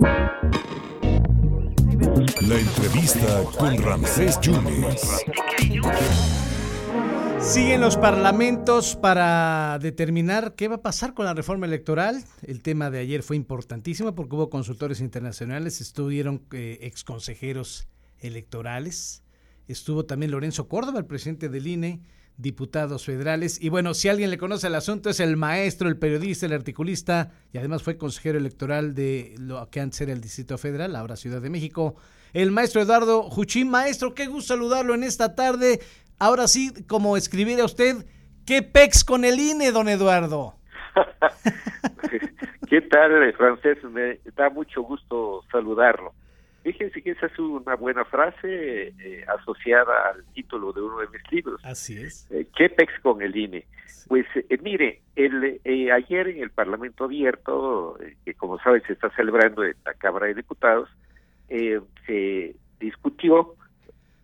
La entrevista con Ramsés Yunes. Siguen los parlamentos para determinar qué va a pasar con la reforma electoral. El tema de ayer fue importantísimo porque hubo consultores internacionales, estuvieron eh, exconsejeros electorales, estuvo también Lorenzo Córdoba, el presidente del INE, diputados federales. Y bueno, si alguien le conoce el asunto, es el maestro, el periodista, el articulista y además fue consejero electoral de lo que antes era el Distrito Federal, ahora Ciudad de México. El maestro Eduardo Juchín. Maestro, qué gusto saludarlo en esta tarde. Ahora sí, como escribir a usted, ¿qué pex con el INE, don Eduardo? ¿Qué tal, Francés? Me da mucho gusto saludarlo. Fíjense que esa es una buena frase eh, asociada al título de uno de mis libros. Así es. Eh, ¿Qué pex con el INE? Pues eh, mire, el, ayer en el Parlamento Abierto, que como saben se está celebrando en la Cámara de Diputados, se discutió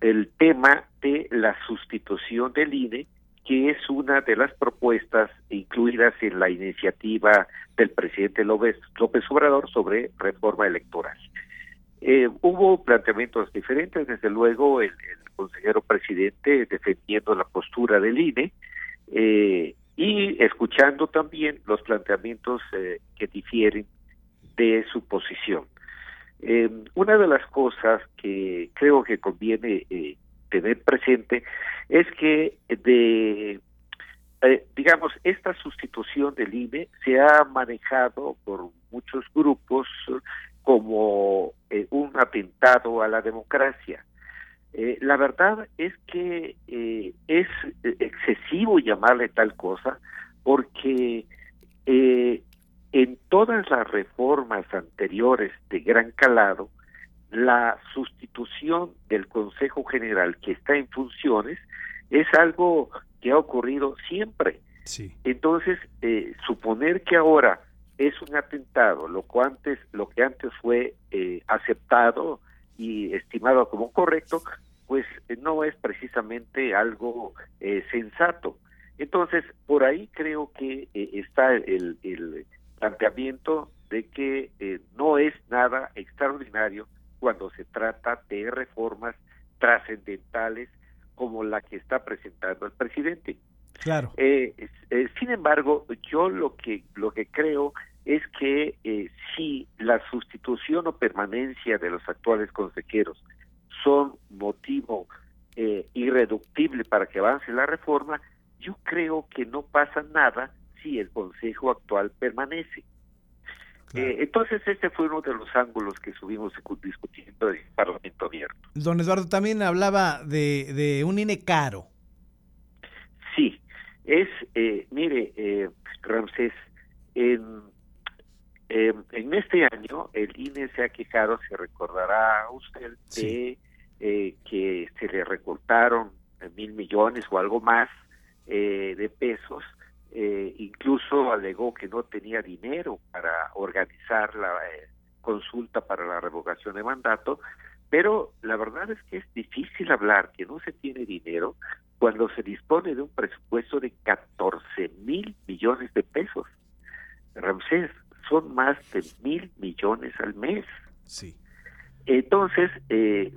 el tema de la sustitución del INE, que es una de las propuestas incluidas en la iniciativa del presidente López, López Obrador sobre reforma electoral. Eh, hubo planteamientos diferentes, desde luego el, consejero presidente defendiendo la postura del INE eh, y escuchando también los planteamientos eh, que difieren de su posición. una de las cosas que creo que conviene tener presente es que de digamos, esta sustitución del INE se ha manejado por muchos grupos como eh, un atentado a la democracia. Eh, la verdad es que eh, es excesivo llamarle tal cosa porque en todas las reformas anteriores de gran calado, la sustitución del Consejo General que está en funciones es algo que ha ocurrido siempre. Sí. Entonces, suponer que ahora es un atentado, lo que antes, lo que antes fue eh, aceptado y estimado como correcto, pues eh, no es precisamente algo eh, sensato. Entonces, por ahí creo que está el, el, planteamiento de que no es nada extraordinario cuando se trata de reformas trascendentales como la que está presentando el presidente. Claro. sin embargo, yo lo que lo que creo es que eh, si la sustitución o permanencia de los actuales consejeros son motivo eh, irreductible para que avance la reforma, yo creo que no pasa nada si el Consejo actual permanece. Eh, entonces, este fue uno de los ángulos que subimos discutiendo en el Parlamento Abierto. Don Eduardo también hablaba de, de un INE caro. Sí, es, mire, eh, Ramsés, en eh, en este año el INE se ha quejado, se recordará usted, de eh, que se le recortaron mil millones o algo más eh, de pesos. incluso alegó que no tenía dinero para organizar la consulta para la revocación de mandato, pero la verdad es que es difícil hablar que no se tiene dinero cuando se dispone de un presupuesto de 14 mil millones de pesos. Ramsés, son más de mil millones al mes. Sí. Entonces, eh,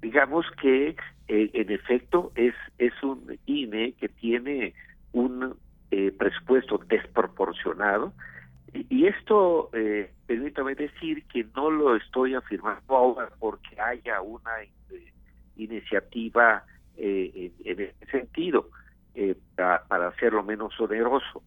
digamos que eh, en efecto es, es un INE que tiene un eh, presupuesto desproporcionado y, esto, permítame decir que no lo estoy afirmando ahora porque haya una iniciativa en, ese sentido para, para hacerlo menos oneroso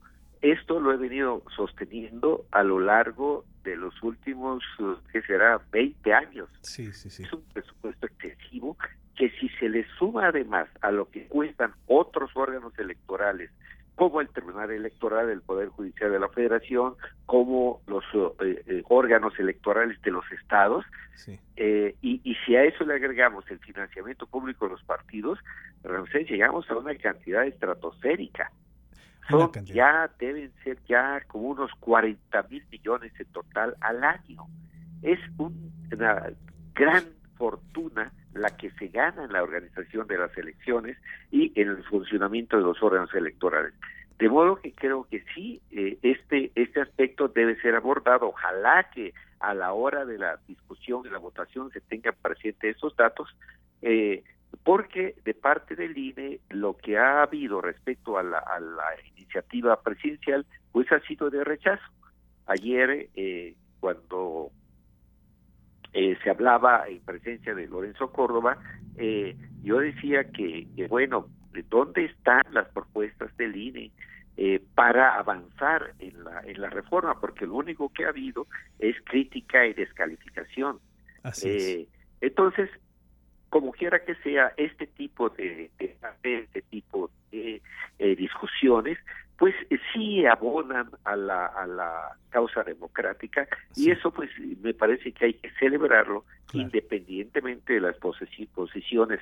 esto lo he venido sosteniendo a lo largo de los últimos, ¿qué será?, 20 años. Sí, sí, sí. Es un presupuesto excesivo que si se le suma además a lo que cuestan otros órganos electorales, como el Tribunal Electoral del Poder Judicial de la Federación, como los eh, eh, órganos electorales de los estados, eh, y, y, si a eso le agregamos el financiamiento público de los partidos, llegamos a una cantidad estratosférica ya deben ser ya como unos 40 mil millones en total al año. Es una gran fortuna la que se gana en la organización de las elecciones y en el funcionamiento de los órganos electorales. de modo que creo que sí, eh, este, este aspecto debe ser abordado. Ojalá que a la hora de la discusión y la votación se tengan presentes esos datos, eh, porque de parte del INE lo que ha habido respecto a la, a la iniciativa presidencial, pues ha sido de rechazo. Ayer, eh, cuando eh, se hablaba en presencia de Lorenzo Córdoba, eh, yo decía que, que, bueno, ¿dónde están las propuestas del INE? Eh, para avanzar en la, en la reforma, porque lo único que ha habido es crítica y descalificación. Eh, entonces, como quiera que sea, este tipo de, de este tipo de eh, discusiones, pues eh, sí abonan a la, a la causa democrática sí. y eso pues me parece que hay que celebrarlo claro. independientemente de las posiciones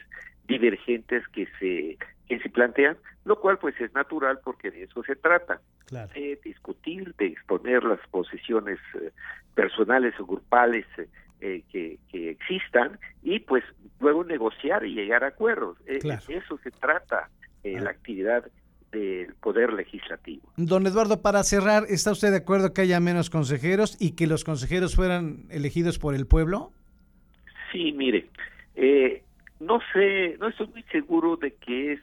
divergentes que se que se plantean, lo cual pues es natural porque de eso se trata, claro. de discutir, de exponer las posiciones eh, personales o grupales eh, que, que, existan y pues luego negociar y llegar a acuerdos. Claro. Eh, eso se trata eh, ah. la actividad del Poder Legislativo. Don Eduardo, para cerrar, ¿está usted de acuerdo que haya menos consejeros y que los consejeros fueran elegidos por el pueblo? Sí, mire, eh, no sé, no estoy muy seguro de que es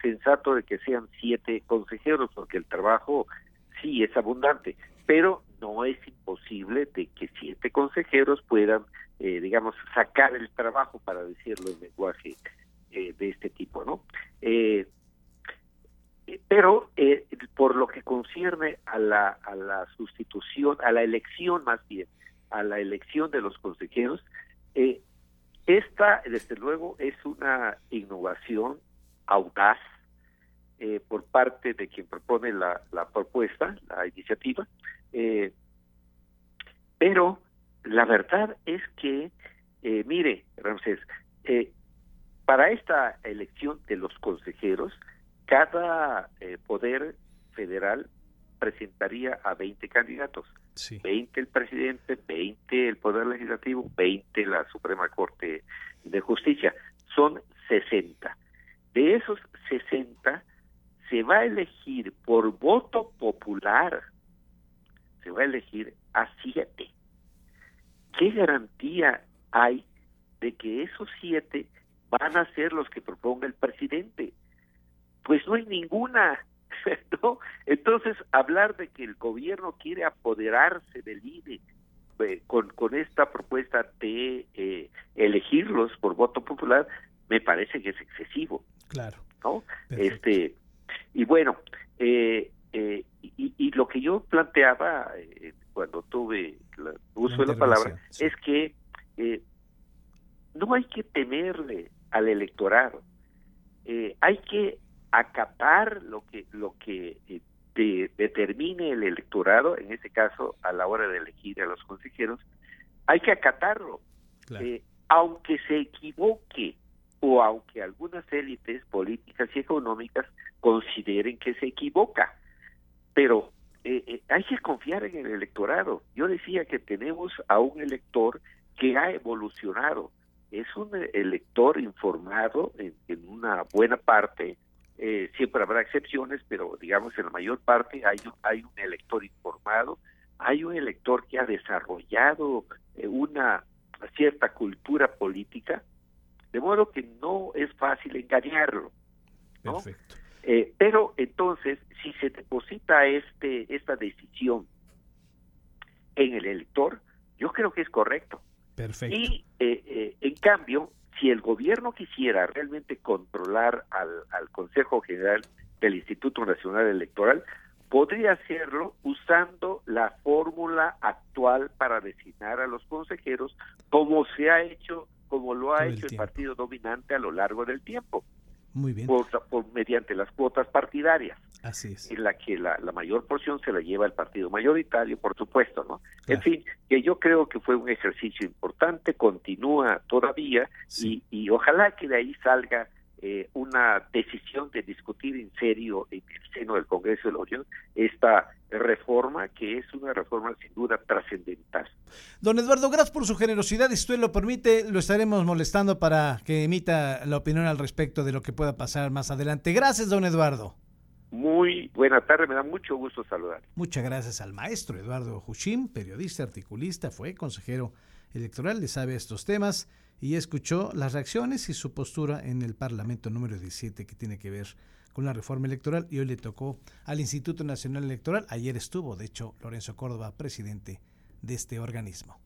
sensato de que sean siete consejeros, porque el trabajo sí es abundante, pero no es imposible de que siete consejeros puedan, eh, digamos, sacar el trabajo, para decirlo en lenguaje eh, de este tipo, ¿no? Eh, pero eh, por lo que concierne a la, a la sustitución, a la elección más bien, a la elección de los consejeros, eh, esta, desde luego, es una innovación audaz eh, por parte de quien propone la, la propuesta, la iniciativa, eh, pero la verdad es que, eh, mire, Ramsés, eh, para esta elección de los consejeros, cada eh, poder federal presentaría a 20 candidatos. Sí. 20 el presidente, 20 el Poder Legislativo, 20 la Suprema Corte de Justicia. Son 60. De esos 60 se va a elegir por voto popular, se va a elegir a 7. ¿Qué garantía hay de que esos 7 van a ser los que proponga el presidente? Pues no hay ninguna. ¿no? Entonces, hablar de que el gobierno quiere apoderarse del INE eh, con, con esta propuesta de eh, elegirlos por voto popular, me parece que es excesivo. Claro. ¿no? Este Y bueno, eh, eh y, y, lo que yo planteaba eh, cuando tuve el uso de la palabra sí. es que no hay que temerle al electorado, hay que acatar lo que lo que eh, de, determine el electorado, en este caso a la hora de elegir a los consejeros, hay que acatarlo, claro. eh, aunque se equivoque o aunque algunas élites políticas y económicas consideren que se equivoca, pero eh, eh, hay que confiar en el electorado. Yo decía que tenemos a un elector que ha evolucionado, es un elector informado en, una buena parte, eh, siempre habrá excepciones, pero digamos en la mayor parte hay, hay un elector informado, hay un elector que ha desarrollado una cierta cultura política, de modo que no es fácil engañarlo. ¿No? Perfecto. Eh, pero entonces, si se deposita este esta decisión en el elector, yo creo que es correcto. Perfecto. Y eh, en cambio, si el gobierno quisiera realmente controlar al, al, Consejo General del Instituto Nacional Electoral, podría hacerlo usando la fórmula actual para designar a los consejeros, como se ha hecho, como lo ha Todo hecho el, el partido dominante a lo largo del tiempo. Muy bien. Por, por, mediante las cuotas partidarias. Así es. En la que la, la, mayor porción se la lleva el partido mayoritario, por supuesto, ¿no? Claro. En fin, que yo creo que fue un ejercicio importante, continúa todavía sí. y, y, ojalá que de ahí salga eh, una decisión de discutir en serio en seno del Congreso de la Unión esta reforma que es una reforma sin duda trascendental. Don Eduardo, gracias por su generosidad. Si usted lo permite, lo estaremos molestando para que emita la opinión al respecto de lo que pueda pasar más adelante. Gracias, don Eduardo. Muy buena tarde, me da mucho gusto saludar. Muchas gracias al maestro Eduardo Juchín, periodista, articulista, fue consejero electoral, le sabe estos temas y escuchó las reacciones y su postura en el Parlamento número 17 que tiene que ver con la reforma electoral y hoy le tocó al Instituto Nacional Electoral. Ayer estuvo, de hecho, Lorenzo Córdoba, presidente de este organismo.